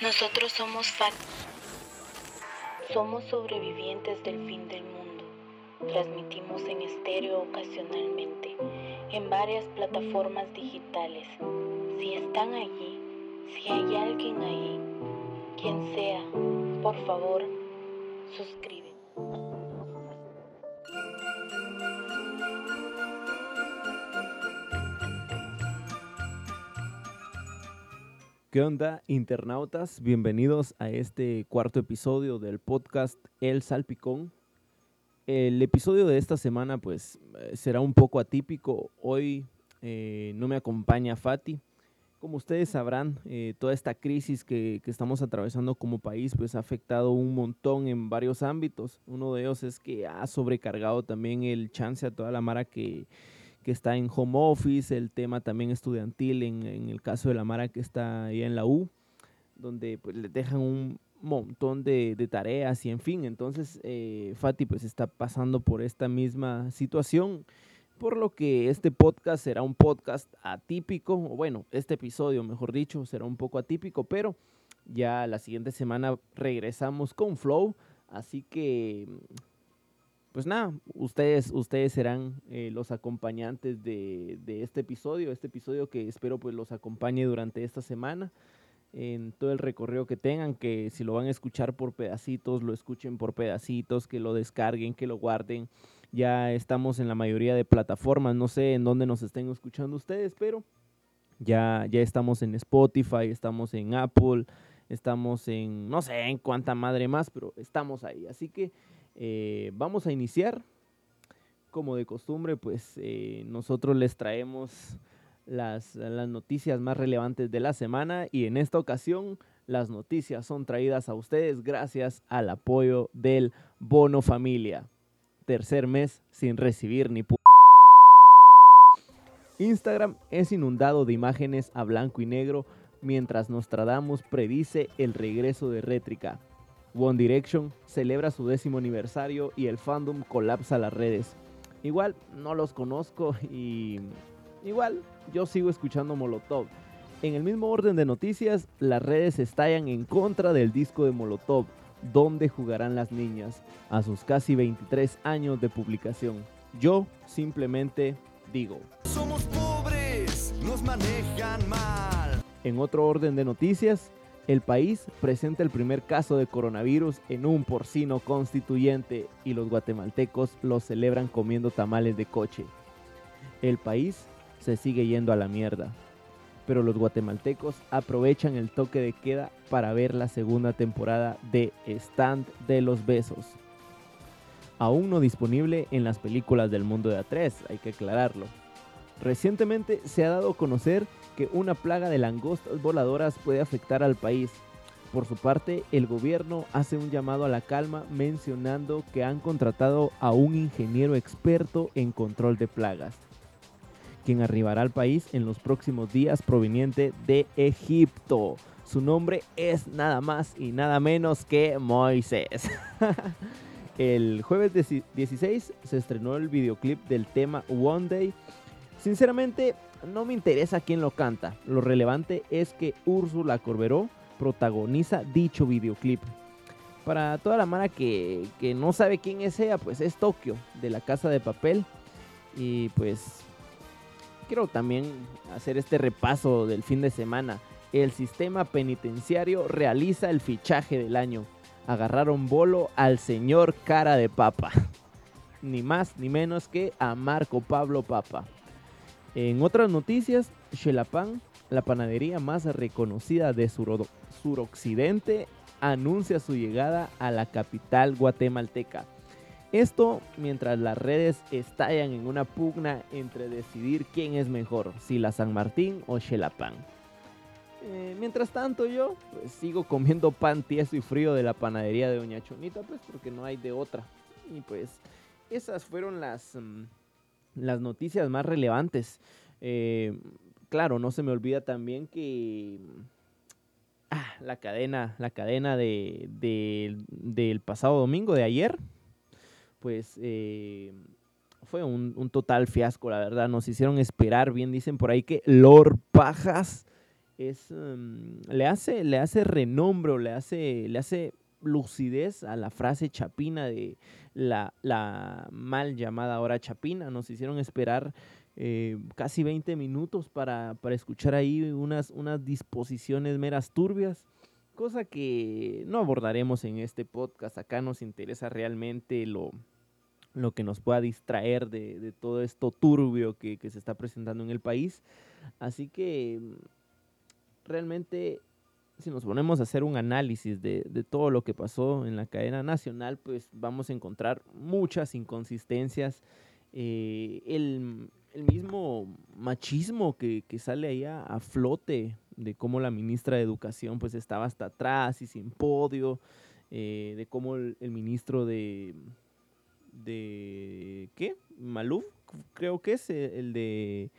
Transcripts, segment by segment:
Nosotros somos FAT. Somos sobrevivientes del fin del mundo. Transmitimos en estéreo ocasionalmente, en varias plataformas digitales. Si están allí, si hay alguien ahí, quien sea, por favor, suscríbete. ¿Qué onda, internautas? Bienvenidos a este cuarto episodio del podcast El Salpicón. El episodio de esta semana, pues, eh, será un poco atípico. Hoy eh, no me acompaña Fati. Como ustedes sabrán, eh, toda esta crisis que, que, estamos atravesando como país, pues, ha afectado un montón en varios ámbitos. Uno de ellos es que ha sobrecargado también el chance a toda la mara que que está en home office, el tema también estudiantil en, en el caso de la Mara que está ahí en la U, donde pues, le dejan un montón de, de, tareas y en fin, entonces eh, Fati pues está pasando por esta misma situación, por lo que este podcast será un podcast atípico, o bueno, este episodio mejor dicho será un poco atípico, pero ya la siguiente semana regresamos con Flow, así que pues nada, ustedes, ustedes serán eh, los acompañantes de, de, este episodio, este episodio que espero pues los acompañe durante esta semana en todo el recorrido que tengan, que si lo van a escuchar por pedacitos, lo escuchen por pedacitos, que lo descarguen, que lo guarden. Ya estamos en la mayoría de plataformas, no sé en dónde nos estén escuchando ustedes, pero ya, ya estamos en Spotify, estamos en Apple, estamos en, no sé en cuánta madre más, pero estamos ahí. Así que eh, vamos a iniciar. Como de costumbre, pues eh, nosotros les traemos las, las noticias más relevantes de la semana y en esta ocasión las noticias son traídas a ustedes gracias al apoyo del Bono Familia. Tercer mes sin recibir ni p Instagram es inundado de imágenes a blanco y negro mientras Nostradamus predice el regreso de Rétrica. One Direction celebra su décimo aniversario y el fandom colapsa las redes. Igual no los conozco y igual yo sigo escuchando Molotov. En el mismo orden de noticias, las redes estallan en contra del disco de Molotov, donde jugarán las niñas, a sus casi 23 años de publicación. Yo simplemente digo. Somos pobres, nos manejan mal. En otro orden de noticias, el país presenta el primer caso de coronavirus en un porcino constituyente y los guatemaltecos lo celebran comiendo tamales de coche. El país se sigue yendo a la mierda, pero los guatemaltecos aprovechan el toque de queda para ver la segunda temporada de Stand de los Besos. Aún no disponible en las películas del mundo de A3, hay que aclararlo. Recientemente se ha dado a conocer que una plaga de langostas voladoras puede afectar al país. Por su parte, el gobierno hace un llamado a la calma mencionando que han contratado a un ingeniero experto en control de plagas, quien arribará al país en los próximos días proveniente de Egipto. Su nombre es nada más y nada menos que Moisés. el jueves 16 se estrenó el videoclip del tema One Day. Sinceramente, no me interesa quién lo canta. Lo relevante es que Úrsula Corberó protagoniza dicho videoclip. Para toda la mara que, que no sabe quién es ella, pues es Tokio, de la Casa de Papel. Y pues quiero también hacer este repaso del fin de semana. El sistema penitenciario realiza el fichaje del año. Agarraron bolo al señor cara de papa. Ni más ni menos que a Marco Pablo Papa. En otras noticias, Xelapan, la panadería más reconocida de suroccidente, anuncia su llegada a la capital guatemalteca. Esto mientras las redes estallan en una pugna entre decidir quién es mejor, si la San Martín o Xelapan. Eh, mientras tanto yo pues, sigo comiendo pan tieso y frío de la panadería de Doña Chonita, pues porque no hay de otra. Y pues esas fueron las... Mm, las noticias más relevantes. Eh, claro, no se me olvida también que ah, la cadena, la cadena de, del pasado domingo, de ayer, pues eh, fue un, total fiasco, la verdad. Nos hicieron esperar, bien dicen por ahí que Lord Pajas es, em, le, hace, le hace renombre, le hace, le hace lucidez a la frase chapina de la, la mal llamada hora chapina. Nos hicieron esperar eh, casi 20 minutos para, para, escuchar ahí unas, unas disposiciones meras turbias, cosa que no abordaremos en este podcast. Acá nos interesa realmente lo, lo que nos pueda distraer de, de todo esto turbio que, que, se está presentando en el país. Así que realmente si nos ponemos a hacer un análisis de, de, todo lo que pasó en la cadena nacional, pues vamos a encontrar muchas inconsistencias. Eh, el, el mismo machismo que, que sale ahí a, flote de cómo la ministra de Educación pues estaba hasta atrás y sin podio, eh, de cómo el, ministro de, de, ¿qué? Maluf, creo que es eh, el de,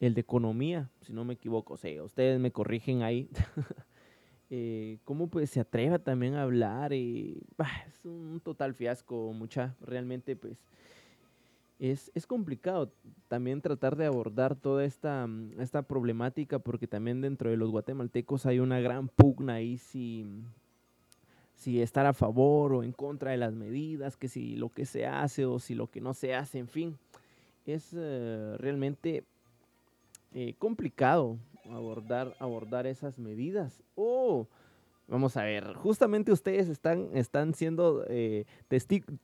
el de Economía, si no me equivoco, o sea, ustedes me corrigen ahí. eh, cómo pues se atreva también a hablar y es un total fiasco, mucha, realmente pues es, es, complicado también tratar de abordar toda esta, mm, esta problemática porque también dentro de los guatemaltecos hay una gran pugna ahí si, si estar a favor o en contra de las medidas, que si lo que se hace o si lo que no se hace, en fin, es uh, realmente eh, complicado abordar, abordar esas medidas. Oh, Vamos a ver, justamente ustedes están, están siendo eh,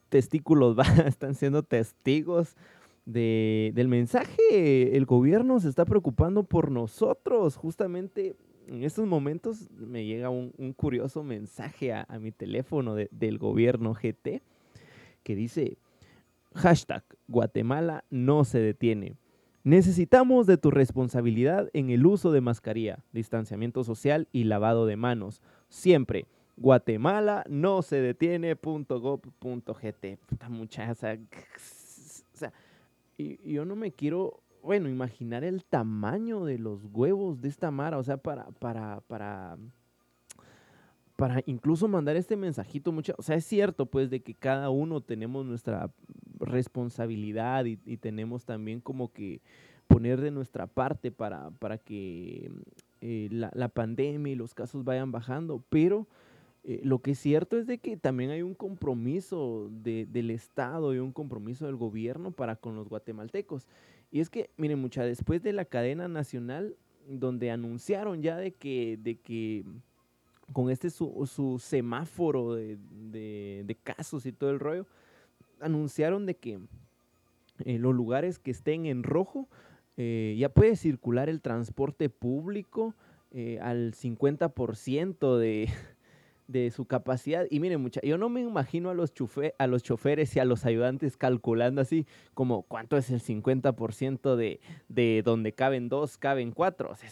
testículos, están siendo testigos de, del mensaje. El gobierno se está preocupando por nosotros. Justamente en estos momentos me llega un, curioso mensaje a, mi teléfono de, del gobierno GT que dice, hashtag Guatemala no se detiene. Necesitamos de tu responsabilidad en el uso de mascarilla, distanciamiento social y lavado de manos. Siempre. Guatemala no se detiene.gov.gt. Puta muchacha. O sea, y, yo no me quiero, bueno, imaginar el tamaño de los huevos de esta Mara. O sea, para, para, para, para incluso mandar este mensajito. Mucha, o sea, es cierto, pues, de que cada uno tenemos nuestra responsabilidad y, tenemos también como que poner de nuestra parte para, para que eh, la, pandemia y los casos vayan bajando, pero eh, lo que es cierto es de que también hay un compromiso de, del Estado y un compromiso del gobierno para con los guatemaltecos. Y es que, miren, mucha, después de la cadena nacional, donde anunciaron ya de que, de que con este su, su semáforo de, de casos y todo el rollo, anunciaron de que eh, los lugares que estén en rojo eh, ya puede circular el transporte público eh, al 50% de, de su capacidad. Y miren, mucha, yo no me imagino a los, a los choferes y a los ayudantes calculando así como cuánto es el 50% de, de donde caben dos, caben cuatro. O sea,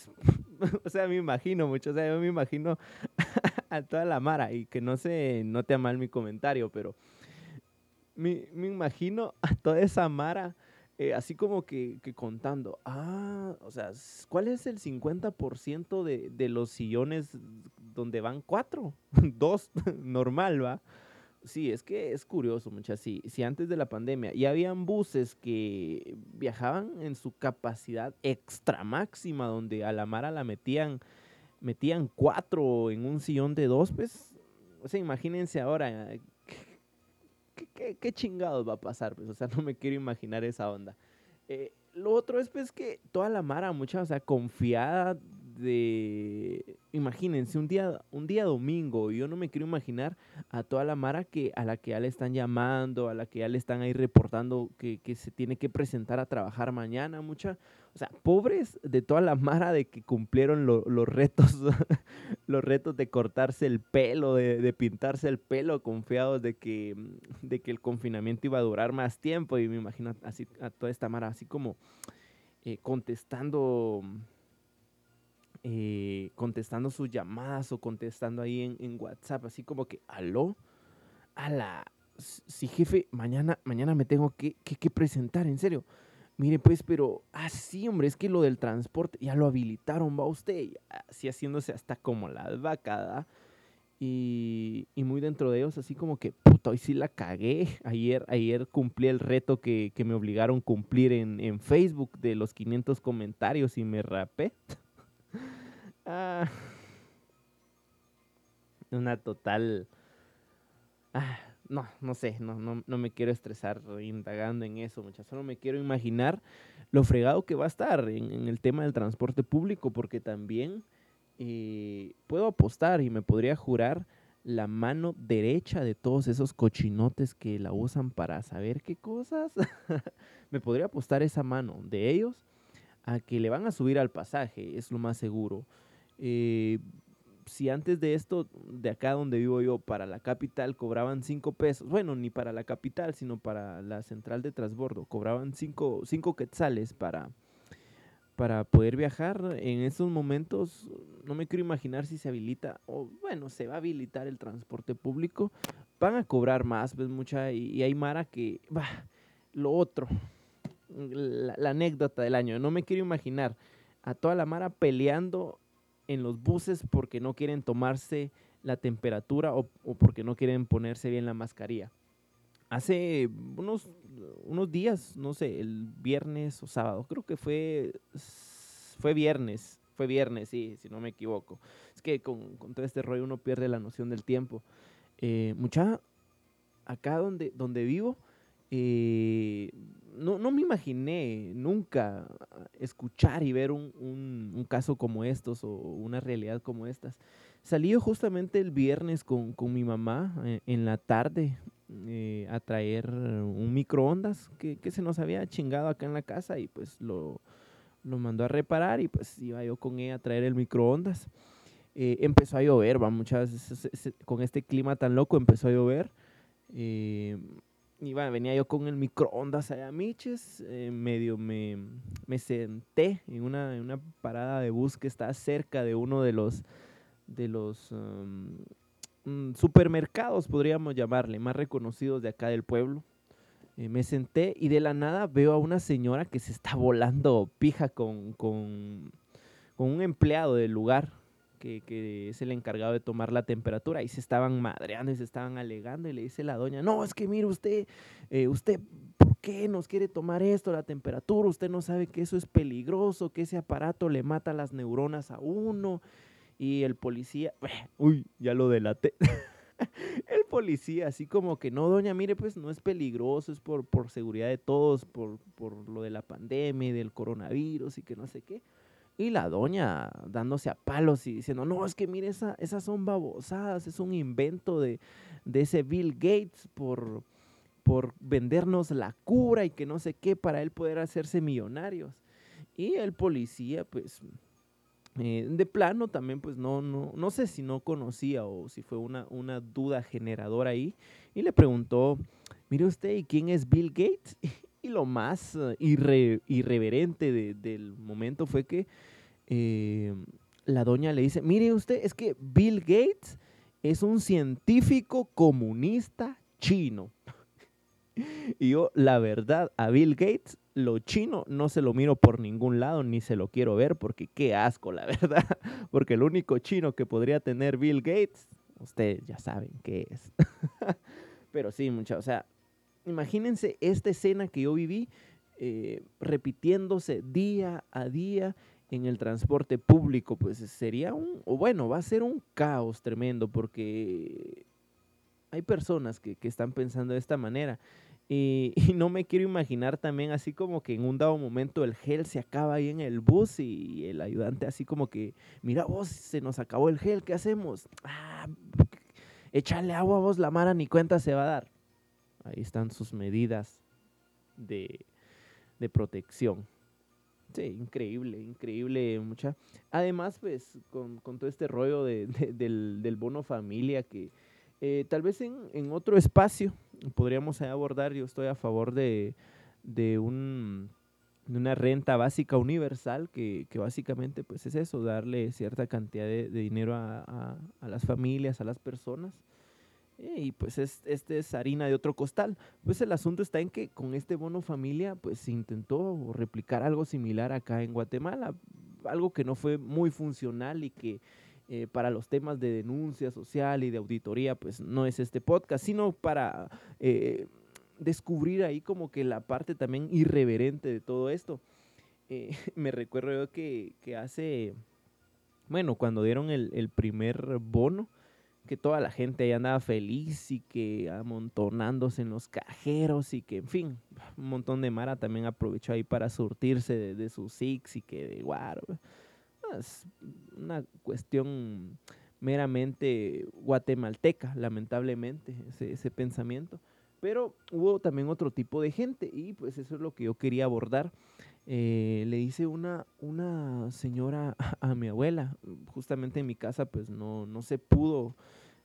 o sea, me imagino mucho, o sea, yo me imagino a toda la mara y que no se note mal mi comentario, pero me, me imagino a toda esa mara eh, así como que, que, contando, ah, o sea, ¿cuál es el 50% de, de los sillones donde van cuatro? Dos, normal, ¿va? Sí, es que es curioso, muchachos. Si, si antes de la pandemia ya habían buses que viajaban en su capacidad extra máxima, donde a la mara la metían, metían cuatro en un sillón de dos, pues, o sea, imagínense ahora ¿qué, chingados va a pasar? Pues, o sea, no me quiero imaginar esa onda. Eh, lo otro es pues que toda la mara, mucha, o sea, confiada de, imagínense, un día, un día domingo, yo no me quiero imaginar a toda la Mara que, a la que ya le están llamando, a la que ya le están ahí reportando que, que se tiene que presentar a trabajar mañana, mucha, o sea, pobres de toda la Mara de que cumplieron los retos, los retos de cortarse el pelo, de, pintarse el pelo, confiados de que, de que el confinamiento iba a durar más tiempo, y me imagino así a toda esta Mara así como eh, contestando eh, contestando sus llamadas o contestando ahí en, WhatsApp, así como que, aló, a la, sí jefe, mañana, mañana me tengo que, que presentar, en serio. Mire, pues, pero así, hombre, es que lo del transporte ya lo habilitaron, va usted, así haciéndose hasta como la vacada. Y, y, muy dentro de ellos, así como que, puta, hoy sí la cagué. Ayer, ayer cumplí el reto que, que me obligaron a cumplir en, en, Facebook de los 500 comentarios y me rapé. Ah, una total... Ah, no, no sé, no, no, no, me quiero estresar indagando en eso, muchachos. Solo me quiero imaginar lo fregado que va a estar en, el tema del transporte público, porque también eh, puedo apostar y me podría jurar la mano derecha de todos esos cochinotes que la usan para saber qué cosas. me podría apostar esa mano de ellos a que le van a subir al pasaje, es lo más seguro. Eh, si antes de esto, de acá donde vivo yo, para la capital cobraban 5 pesos, bueno, ni para la capital, sino para la central de transbordo, cobraban 5 quetzales para, para poder viajar. En estos momentos, no me quiero imaginar si se habilita, o bueno, se va a habilitar el transporte público, van a cobrar más, pues mucha, y, hay Mara que, va, lo otro, la anécdota del año, no me quiero imaginar a toda la Mara peleando en los buses porque no quieren tomarse la temperatura o, porque no quieren ponerse bien la mascarilla. Hace unos, unos días, no sé, el viernes o sábado, creo que fue, fue viernes, fue viernes, sí, si no me equivoco. Es que con, todo este rollo uno pierde la noción del tiempo. Eh, mucha, acá donde, donde vivo, eh, no, no, me imaginé nunca escuchar y ver un, un, caso como estos o una realidad como estas. Salí justamente el viernes con, con mi mamá eh, en la tarde eh, a traer un microondas que, que, se nos había chingado acá en la casa y pues lo, lo mandó a reparar y pues iba yo con ella a traer el microondas. empezó a llover, va, muchas veces con este clima tan loco empezó a llover. Eh, y venía yo con el microondas allá Miches, eh, medio me, me senté en una, en una, parada de bus que está cerca de uno de los, de los um, mm, supermercados, podríamos llamarle, más reconocidos de acá del pueblo. Eh, me senté y de la nada veo a una señora que se está volando pija con, con, con un empleado del lugar que, es el encargado de tomar la temperatura, y se estaban madreando y se estaban alegando, y le dice la doña, no, es que mire usted, eh, usted, ¿por qué nos quiere tomar esto, la temperatura? Usted no sabe que eso es peligroso, que ese aparato le mata las neuronas a uno, y el policía, uy, ya lo delaté. el policía, así como que no, doña, mire, pues no es peligroso, es por, por seguridad de todos, por, por lo de la pandemia y del coronavirus y que no sé qué. Y la doña dándose a palos y diciendo, no, es que mire, esa, esas son babosadas, es un invento de, ese Bill Gates por, por vendernos la cura y que no sé qué para él poder hacerse millonarios. Y el policía, pues, eh, de plano también, pues, no, no, no sé si no conocía o si fue una, una duda generadora ahí. Y le preguntó, mire usted, ¿y quién es Bill Gates? Y lo más eh, irreverente del momento fue que eh, la doña le dice, mire usted, es que Bill Gates es un científico comunista chino. y yo, la verdad, a Bill Gates, lo chino no se lo miro por ningún lado, ni se lo quiero ver, porque qué asco, la verdad. porque el único chino que podría tener Bill Gates, ustedes ya saben qué es. Pero sí, muchachos, o sea, imagínense esta escena que yo viví eh, repitiéndose día a día en el transporte público, pues sería un, o bueno, va a ser un caos tremendo porque hay personas que, están pensando de esta manera. Y, no me quiero imaginar también así como que en un dado momento el gel se acaba ahí en el bus y el ayudante así como que, mira vos, se nos acabó el gel, ¿qué hacemos? Ah, échale agua vos, la mara ni cuenta se va a dar. Ahí están sus medidas de, protección. Sí, increíble, increíble, mucha. Además, pues, con, todo este rollo del, bono familia que eh, tal vez en, otro espacio podríamos abordar, yo estoy a favor de, un, una renta básica universal que, básicamente pues es eso, darle cierta cantidad de, dinero a, las familias, a las personas y pues es, este es harina de otro costal. Pues el asunto está en que con este bono familia pues se intentó replicar algo similar acá en Guatemala, algo que no fue muy funcional y que eh, para los temas de denuncia social y de auditoría pues no es este podcast, sino para eh, descubrir ahí como que la parte también irreverente de todo esto. Eh, me recuerdo yo que, que hace bueno, cuando dieron el, el primer bono, que toda la gente ahí andaba feliz y que amontonándose en los cajeros y que, en fin, un montón de Mara también aprovechó ahí para surtirse de, sus Six y que de guaro. Es una cuestión meramente guatemalteca, lamentablemente, ese, ese pensamiento. Pero hubo también otro tipo de gente y pues eso es lo que yo quería abordar. Eh, le dice una, una señora a, mi abuela, justamente en mi casa pues no, no se pudo,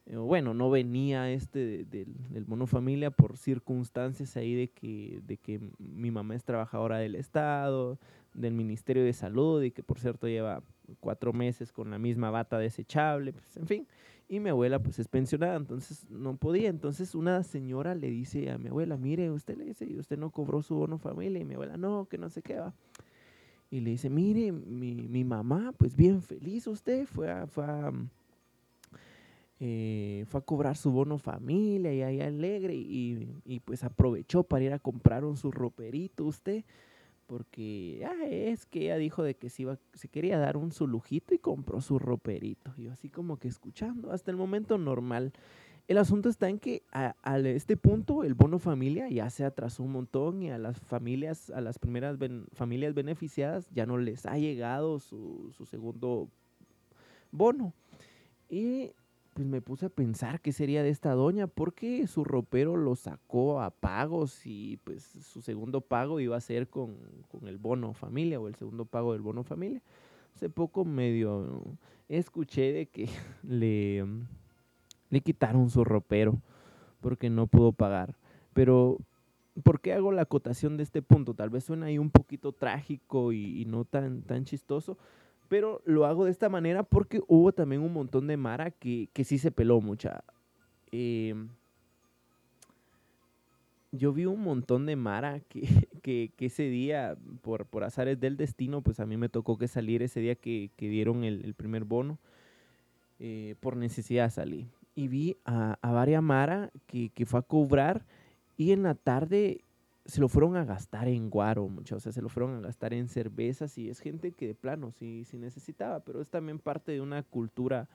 eh, bueno, no venía este del, del mono familia por circunstancias ahí de que, de que mi mamá es trabajadora del Estado, del Ministerio de Salud y que por cierto lleva cuatro meses con la misma bata desechable, pues en fin y mi abuela pues es pensionada, entonces no podía. Entonces una señora le dice a mi abuela, mire, usted le dice, usted no cobró su bono familia. Y mi abuela, no, que no sé qué va. Y le dice, mire, mi, mi mamá, pues bien feliz usted, fue a, fue a, eh, fue a cobrar su bono familia y ahí alegre y, y, pues aprovechó para ir a comprar su roperito usted porque ah, es que ella dijo de que se, iba, se quería dar un su lujito y compró su roperito. Yo así como que escuchando, hasta el momento normal. El asunto está en que a, este punto el bono familia ya se atrasó un montón y a las familias, a las primeras familias beneficiadas ya no les ha llegado su, su segundo bono. Y pues me puse a pensar qué sería de esta doña, porque su ropero lo sacó a pagos y pues su segundo pago iba a ser con, el bono familia o el segundo pago del bono familia. Hace poco medio escuché de que le, le quitaron su ropero porque no pudo pagar. Pero, ¿por qué hago la acotación de este punto? Tal vez suena ahí un poquito trágico y, y no tan, tan chistoso, pero lo hago de esta manera porque hubo también un montón de Mara que, que sí se peló mucha. Em, yo vi un montón de Mara que, que, ese día, por, por azares del destino, pues a mí me tocó que salir ese día que, que dieron el, el, primer bono. Eh, por necesidad salí. Y vi a, a varias Mara que, que fue a cobrar y en la tarde se lo fueron a gastar en guaro, muchachos, o sea, se lo fueron a gastar en cervezas y es gente que de plano sí, sí necesitaba, pero es también parte de una cultura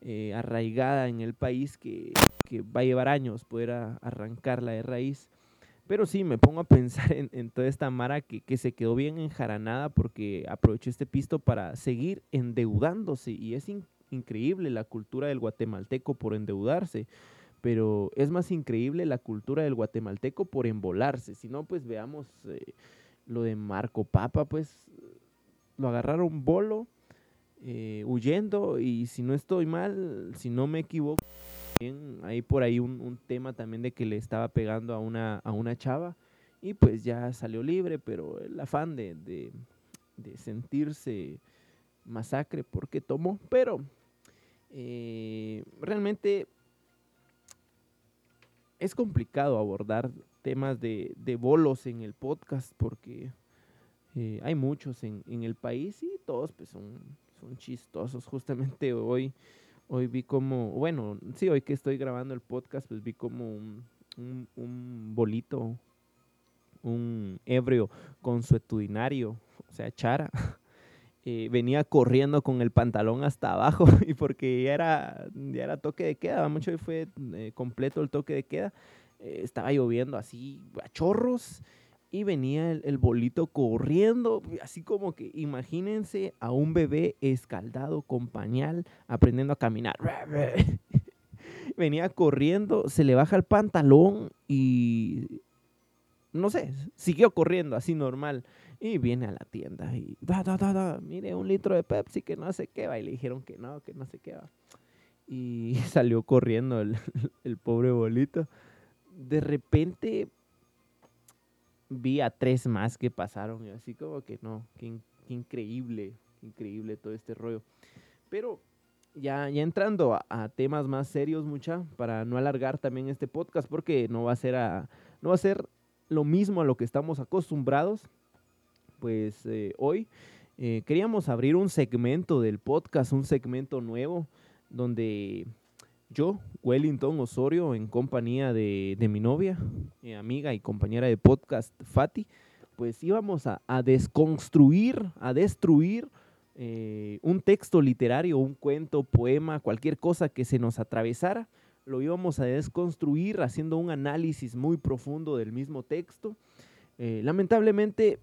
eh, arraigada en el país que, que, va a llevar años poder arrancarla de raíz. Pero sí, me pongo a pensar en, toda esta mara que, que, se quedó bien enjaranada porque aprovechó este pisto para seguir endeudándose y es increíble la cultura del guatemalteco por endeudarse pero es más increíble la cultura del guatemalteco por embolarse. Si no, pues veamos eh, lo de Marco Papa, pues lo agarraron bolo, eh, huyendo, y si no estoy mal, si no me equivoco, hay por ahí un, tema también de que le estaba pegando a una, a una chava, y pues ya salió libre, pero el afán de, de, de sentirse masacre porque tomó, pero eh, realmente es complicado abordar temas de, de, bolos en el podcast porque eh, hay muchos en, en, el país y todos pues son, son chistosos. Justamente hoy, hoy vi como, bueno, sí, hoy que estoy grabando el podcast, pues vi como un, un, un bolito, un ebrio consuetudinario, o sea, chara. Eh, venía corriendo con el pantalón hasta abajo y porque ya era, ya era toque de queda, mucho fue eh, completo el toque de queda, eh, estaba lloviendo así a chorros y venía el, bolito corriendo, así como que imagínense a un bebé escaldado con pañal aprendiendo a caminar. venía corriendo, se le baja el pantalón y no sé, siguió corriendo así normal. Y viene a la tienda y da, da, da, da, mire, un litro de Pepsi que no sé qué va. Y le dijeron que no, que no sé qué va. Y salió corriendo el, el pobre bolito. De repente vi a tres más que pasaron. Y así como que no, qué, increíble, increíble todo este rollo. Pero ya, ya entrando a, a, temas más serios, mucha, para no alargar también este podcast, porque no va a ser a, no va a ser lo mismo a lo que estamos acostumbrados pues eh, hoy eh, queríamos abrir un segmento del podcast, un segmento nuevo, donde yo, Wellington Osorio, en compañía de, mi novia, mi amiga y compañera de podcast, Fati, pues íbamos a, desconstruir, a destruir eh, un texto literario, un cuento, poema, cualquier cosa que se nos atravesara, lo íbamos a desconstruir haciendo un análisis muy profundo del mismo texto. Eh, lamentablemente,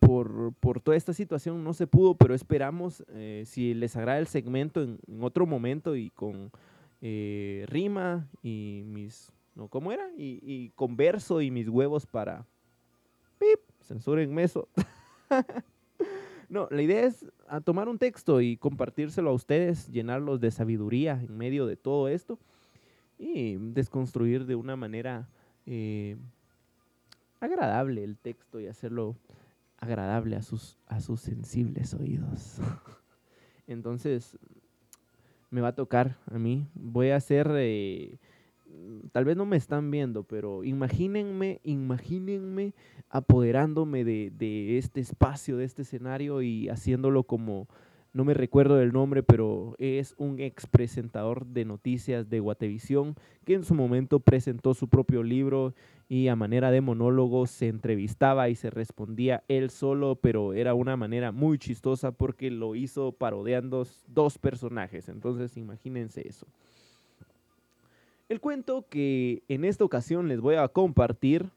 por, toda esta situación no se pudo, pero esperamos, eh, si les agrada el segmento en, otro momento y con rima y mis, ¿no? ¿Cómo era? Y, y con verso y mis huevos para... ¡Pip! Censurenme eso. No, la idea es a tomar un texto y compartírselo a ustedes, llenarlos de sabiduría en medio de todo esto y desconstruir de una manera eh, agradable el texto y hacerlo agradable a sus, a sus sensibles oídos. Entonces, me va a tocar a mí. Voy a hacer eh, tal vez no me están viendo, pero imagínenme, imagínenme apoderándome de, este espacio, de este escenario y haciéndolo como, no me recuerdo del nombre, pero es un ex presentador de noticias de Guatevisión que en su momento presentó su propio libro y a manera de monólogo se entrevistaba y se respondía él solo, pero era una manera muy chistosa porque lo hizo parodiando dos personajes. Entonces imagínense eso. El cuento que en esta ocasión les voy a compartir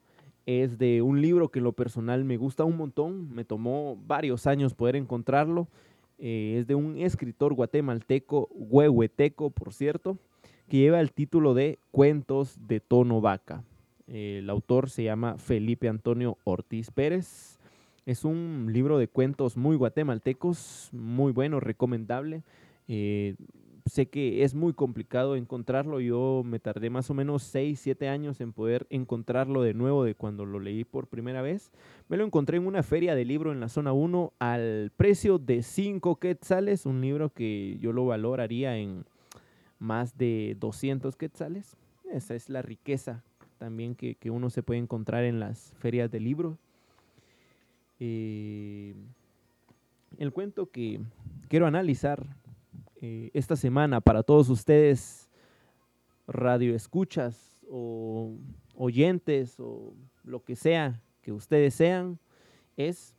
es de un libro que en lo personal me gusta un montón, me tomó varios años poder encontrarlo. Eh, es de un escritor guatemalteco, huehueteco por cierto, que lleva el título de Cuentos de tono vaca. El autor se llama Felipe Antonio Ortiz Pérez. Es un libro de cuentos muy guatemaltecos, muy bueno, recomendable. Eh, sé que es muy complicado encontrarlo. Yo me tardé más o menos 6, 7 años en poder encontrarlo de nuevo de cuando lo leí por primera vez. Me lo encontré en una feria de libro en la zona 1 al precio de 5 quetzales, un libro que yo lo valoraría en más de 200 quetzales. Esa es la riqueza también que, uno se puede encontrar en las ferias de libro. Eh, el cuento que quiero analizar eh, esta semana para todos ustedes, radioescuchas o oyentes o lo que sea que ustedes sean, es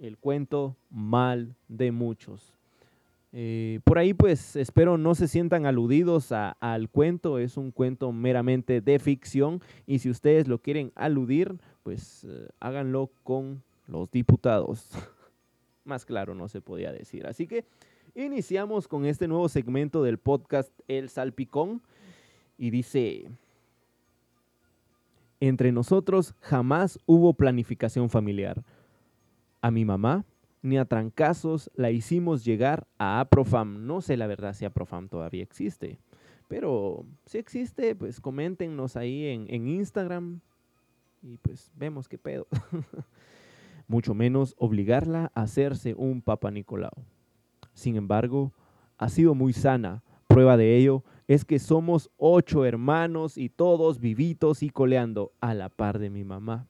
el cuento mal de muchos. Eh, por ahí pues espero no se sientan aludidos al cuento, es un cuento meramente de ficción y si ustedes lo quieren aludir, pues eh, háganlo con los diputados. Más claro no se podía decir. Así que Iniciamos con este nuevo segmento del podcast El Salpicón y dice, entre nosotros jamás hubo planificación familiar. A mi mamá ni a trancazos la hicimos llegar a Aprofam. No sé la verdad si Aprofam todavía existe, pero si existe, pues coméntenos ahí en, en Instagram y pues vemos qué pedo. Mucho menos obligarla a hacerse un Papa Nicolau. Sin embargo, ha sido muy sana. Prueba de ello es que somos ocho hermanos y todos vivitos y coleando a la par de mi mamá.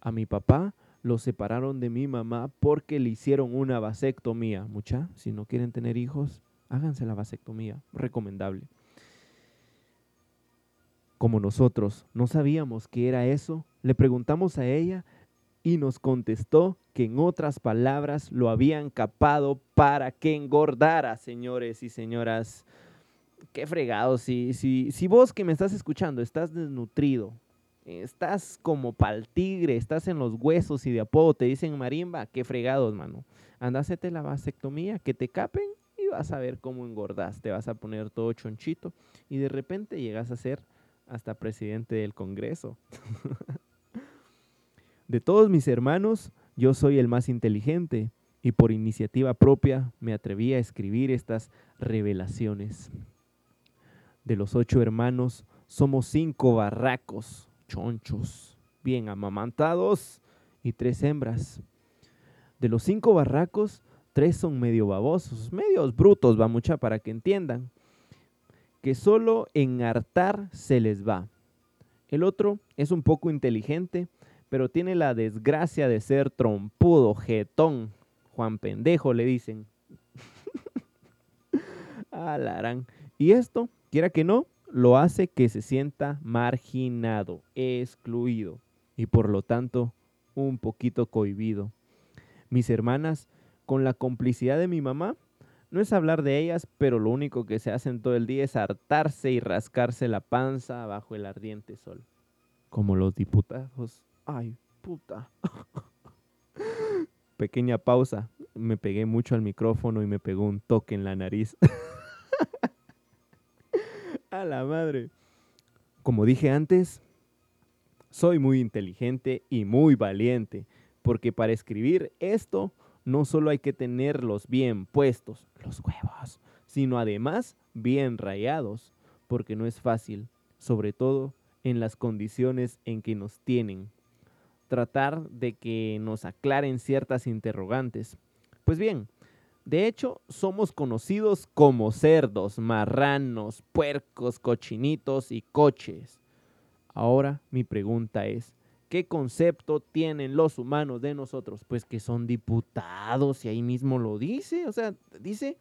A mi papá lo separaron de mi mamá porque le hicieron una vasectomía. Mucha, si no quieren tener hijos, háganse la vasectomía, recomendable. Como nosotros no sabíamos qué era eso, le preguntamos a ella y nos contestó que en otras palabras lo habían capado para que engordara, señores y señoras. Qué fregado, si, si, si vos que me estás escuchando estás desnutrido, estás como pal tigre, estás en los huesos y de apodo te dicen marimba, qué fregados, mano. Andásete la vasectomía, que te capen y vas a ver cómo engordas. Te vas a poner todo chonchito y de repente llegas a ser hasta presidente del Congreso. De todos mis hermanos, yo soy el más inteligente y por iniciativa propia me atreví a escribir estas revelaciones. De los ocho hermanos, somos cinco barracos, chonchos, bien amamantados y tres hembras. De los cinco barracos, tres son medio babosos, medios brutos, va mucha para que entiendan, que solo en hartar se les va. El otro es un poco inteligente, pero tiene la desgracia de ser trompudo, jetón. Juan Pendejo le dicen. Alarán. Y esto, quiera que no, lo hace que se sienta marginado, excluido y por lo tanto un poquito cohibido. Mis hermanas Con la complicidad de mi mamá, no es hablar de ellas, pero lo único que se hacen todo el día es hartarse y rascarse la panza bajo el ardiente sol. Como los diputados. Ay, puta. Pequeña pausa. Me pegué mucho al micrófono y me pegó un toque en la nariz. A la madre. Como dije antes, soy muy inteligente y muy valiente, porque para escribir esto no solo hay que tenerlos bien puestos, los huevos, sino además bien rayados, porque no es fácil, sobre todo en las condiciones en que nos tienen. Tratar de que nos aclaren ciertas interrogantes. Pues bien, de hecho, somos conocidos como cerdos, marranos, puercos, cochinitos y coches. Ahora mi pregunta es, ¿Qué concepto tienen los humanos de nosotros? Pues que son diputados y ahí mismo lo dice. O sea, dice,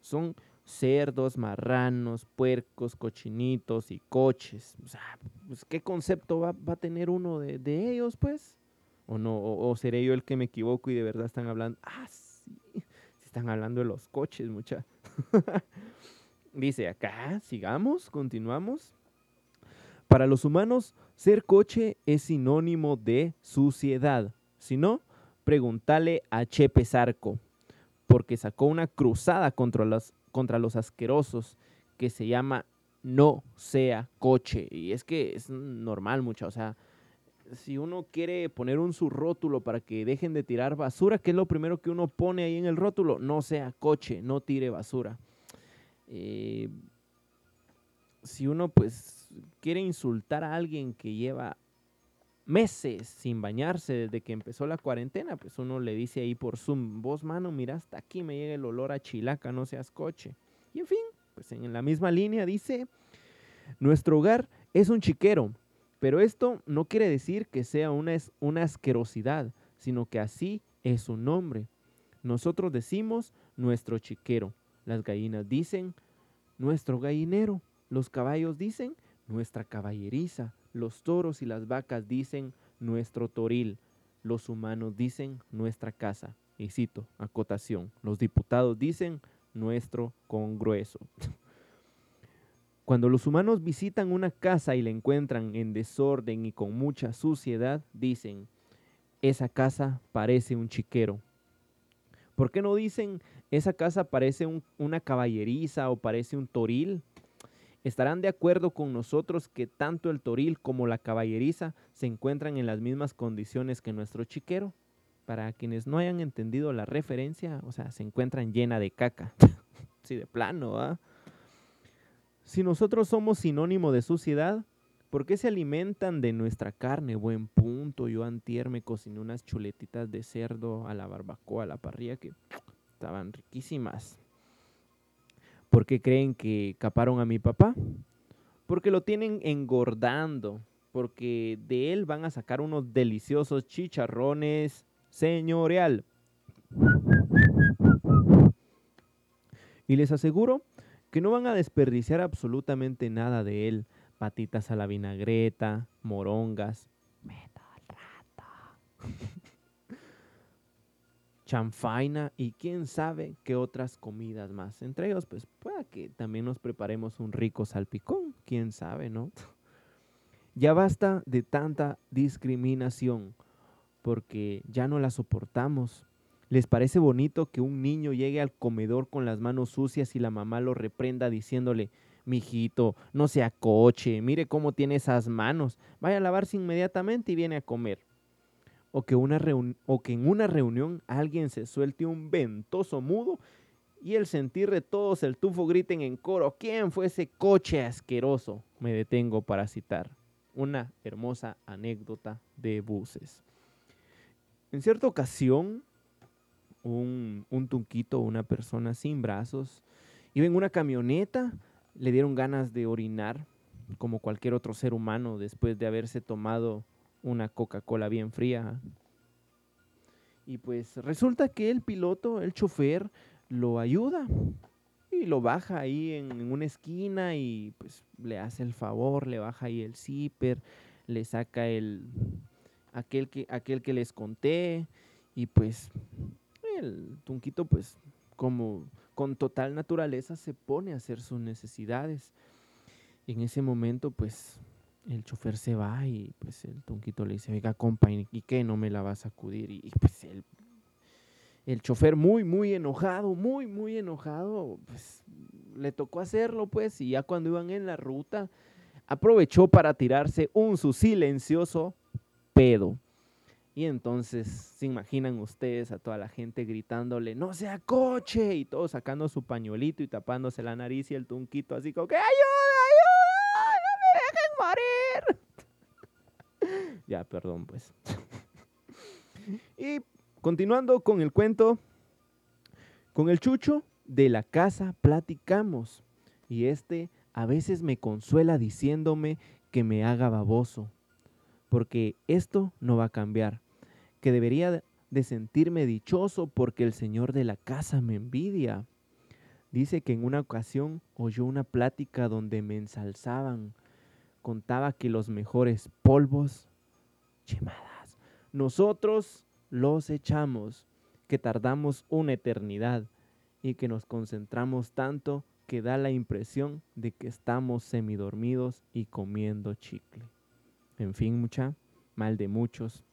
son cerdos, marranos, puercos, cochinitos y coches. O sea, pues, ¿qué concepto va, a tener uno de, ellos, pues? ¿O no? O, seré yo el que me equivoco y de verdad están hablando? Ah, están hablando de los coches, mucha. dice acá, sigamos, continuamos. Para los humanos, ser coche es sinónimo de suciedad. Si no, pregúntale a Chepe Zarco, porque sacó una cruzada contra los, contra los asquerosos que se llama No sea coche. Y es que es normal, mucha. O sea, si uno quiere poner un subrótulo para que dejen de tirar basura, ¿qué es lo primero que uno pone ahí en el rótulo? No sea coche, no tire basura. Eh, si uno pues quiere insultar a alguien que lleva meses sin bañarse desde que empezó la cuarentena, pues uno le dice ahí por Zoom, vos mano, mira, hasta aquí me llega el olor a chilaca, no seas coche. Y en fin, pues en la misma línea dice, nuestro hogar es un chiquero, pero esto no quiere decir que sea una, asquerosidad, sino que así es su nombre. Nosotros decimos nuestro chiquero, las gallinas dicen nuestro gallinero. Los caballos dicen nuestra caballeriza, los toros y las vacas dicen nuestro toril, los humanos dicen nuestra casa. Y cito, acotación, los diputados dicen nuestro congrueso. Cuando los humanos visitan una casa y la encuentran en desorden y con mucha suciedad, dicen, esa casa parece un chiquero. ¿Por qué no dicen, esa casa parece una caballeriza o parece un toril? estarán de acuerdo con nosotros que tanto el toril como la caballeriza se encuentran en las mismas condiciones que nuestro chiquero. Para quienes no hayan entendido la referencia, o sea, se encuentran llena de caca. sí, de plano, ¿ah? Si nosotros somos sinónimo de suciedad, ¿por qué se alimentan de nuestra carne? Buen punto. Yo antier me cociné unas chuletitas de cerdo a la barbacoa, a la parrilla, que estaban riquísimas. ¿Por qué creen que caparon a mi papá? Porque lo tienen engordando, porque de él van a sacar unos deliciosos chicharrones señorial. Y les aseguro que no van a desperdiciar absolutamente nada de él. Patitas a la vinagreta, morongas. Rato. chanfaina y quién sabe qué otras comidas más. Entre ellos, pues pueda que también nos preparemos un rico salpicón, quién sabe, ¿no? Ya basta de tanta discriminación, porque ya no la soportamos. ¿Les parece bonito que un niño llegue al comedor con las manos sucias y la mamá lo reprenda diciéndole, mijito, no sea coche, mire cómo tiene esas manos, vaya a lavarse inmediatamente y viene a comer? o que, una o que en una reunión alguien se suelte un ventoso mudo y el sentir de todos el tufo griten en coro, ¿quién fue ese coche asqueroso? Me detengo para citar una hermosa anécdota de buses. En cierta ocasión, un, un tunquito, una persona sin brazos, iba en una camioneta, le dieron ganas de orinar, como cualquier otro ser humano, después de haberse tomado una Coca-Cola bien fría. Y pues resulta que el piloto, el chofer, lo ayuda y lo baja ahí en, una esquina y pues le hace el favor, le baja ahí el zipper, le saca el aquel que, aquel que les conté y pues el tunquito pues como con total naturaleza se pone a hacer sus necesidades. en ese momento pues el chofer se va y pues el tunquito le dice, venga compa, ¿y qué? ¿No me la vas a acudir? Y, pues el, el chofer muy, muy enojado, muy, muy enojado, pues le tocó hacerlo pues y ya cuando iban en la ruta aprovechó para tirarse un su silencioso pedo. Y entonces se imaginan ustedes a toda la gente gritándole, no sea coche, y todos sacando su pañuelito y tapándose la nariz y el tunquito así como que ayuda, ayuda, no me dejen morir. ya, perdón pues. y continuando con el cuento, con el chucho de la casa platicamos. Y este a veces me consuela diciéndome que me haga baboso, porque esto no va a cambiar que debería de sentirme dichoso porque el señor de la casa me envidia. Dice que en una ocasión oyó una plática donde me ensalzaban. Contaba que los mejores polvos, chimadas, nosotros los echamos, que tardamos una eternidad y que nos concentramos tanto que da la impresión de que estamos semidormidos y comiendo chicle. En fin, mucha, mal de muchos,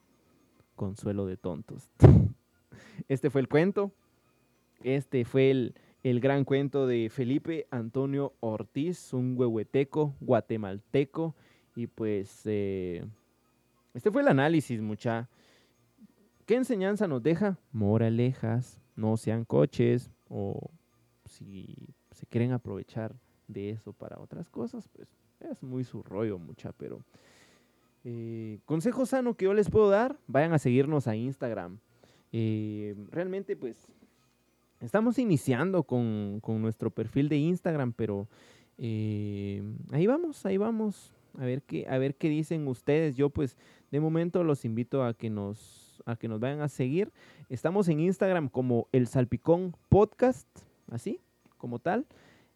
consuelo de tontos. Este fue el cuento. Este fue el, gran cuento de Felipe Antonio Ortiz, un huehueteco guatemalteco. Y pues eh, este fue el análisis, mucha. ¿Qué enseñanza nos deja? Moralejas, no sean coches o si se quieren aprovechar de eso para otras cosas, pues es muy su rollo, mucha, pero eh, consejo sano que yo les puedo dar, vayan a seguirnos a Instagram. Eh, realmente, pues, estamos iniciando con, nuestro perfil de Instagram, pero eh, ahí vamos, ahí vamos. A ver qué, a ver qué dicen ustedes. Yo, pues, de momento los invito a que nos, a que nos vayan a seguir. Estamos en Instagram como el Salpicón Podcast, así, como tal.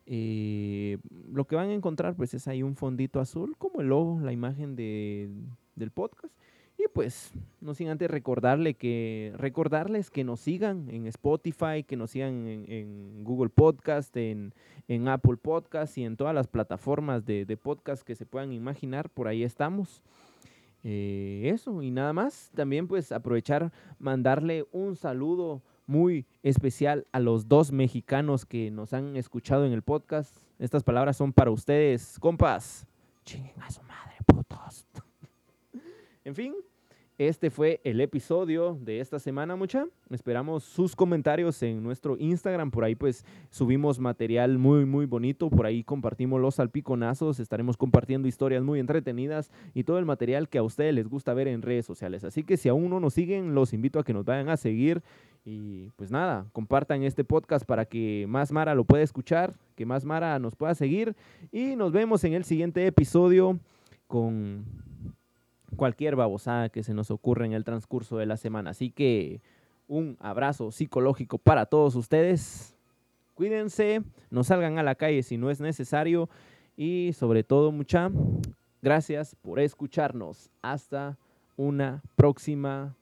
Eh, lo que van a encontrar pues es ahí un fondito azul como el logo, la imagen de, del podcast. Y pues, no sin antes recordarle que, recordarles que nos sigan en Spotify, que nos sigan en, Google Podcast, en, Apple Podcast y en todas las plataformas de, podcast que se puedan imaginar. Por ahí estamos. Eh, eso y nada más. También pues aprovechar, mandarle un saludo muy especial a los dos mexicanos que nos han escuchado en el podcast. Estas palabras son para ustedes, compas. Chinguen a su madre, putos. en fin, este fue el episodio de esta semana, mucha. Esperamos sus comentarios en nuestro Instagram. Por ahí pues subimos material muy, muy bonito. Por ahí compartimos los salpiconazos. Estaremos compartiendo historias muy entretenidas y todo el material que a ustedes les gusta ver en redes sociales. Así que si aún no nos siguen, los invito a que nos vayan a seguir. Y pues nada, compartan este podcast para que más Mara lo pueda escuchar, que más Mara nos pueda seguir. Y nos vemos en el siguiente episodio con cualquier babosada que se nos ocurra en el transcurso de la semana. Así que un abrazo psicológico para todos ustedes. Cuídense, no salgan a la calle si no es necesario y sobre todo mucha gracias por escucharnos. Hasta una próxima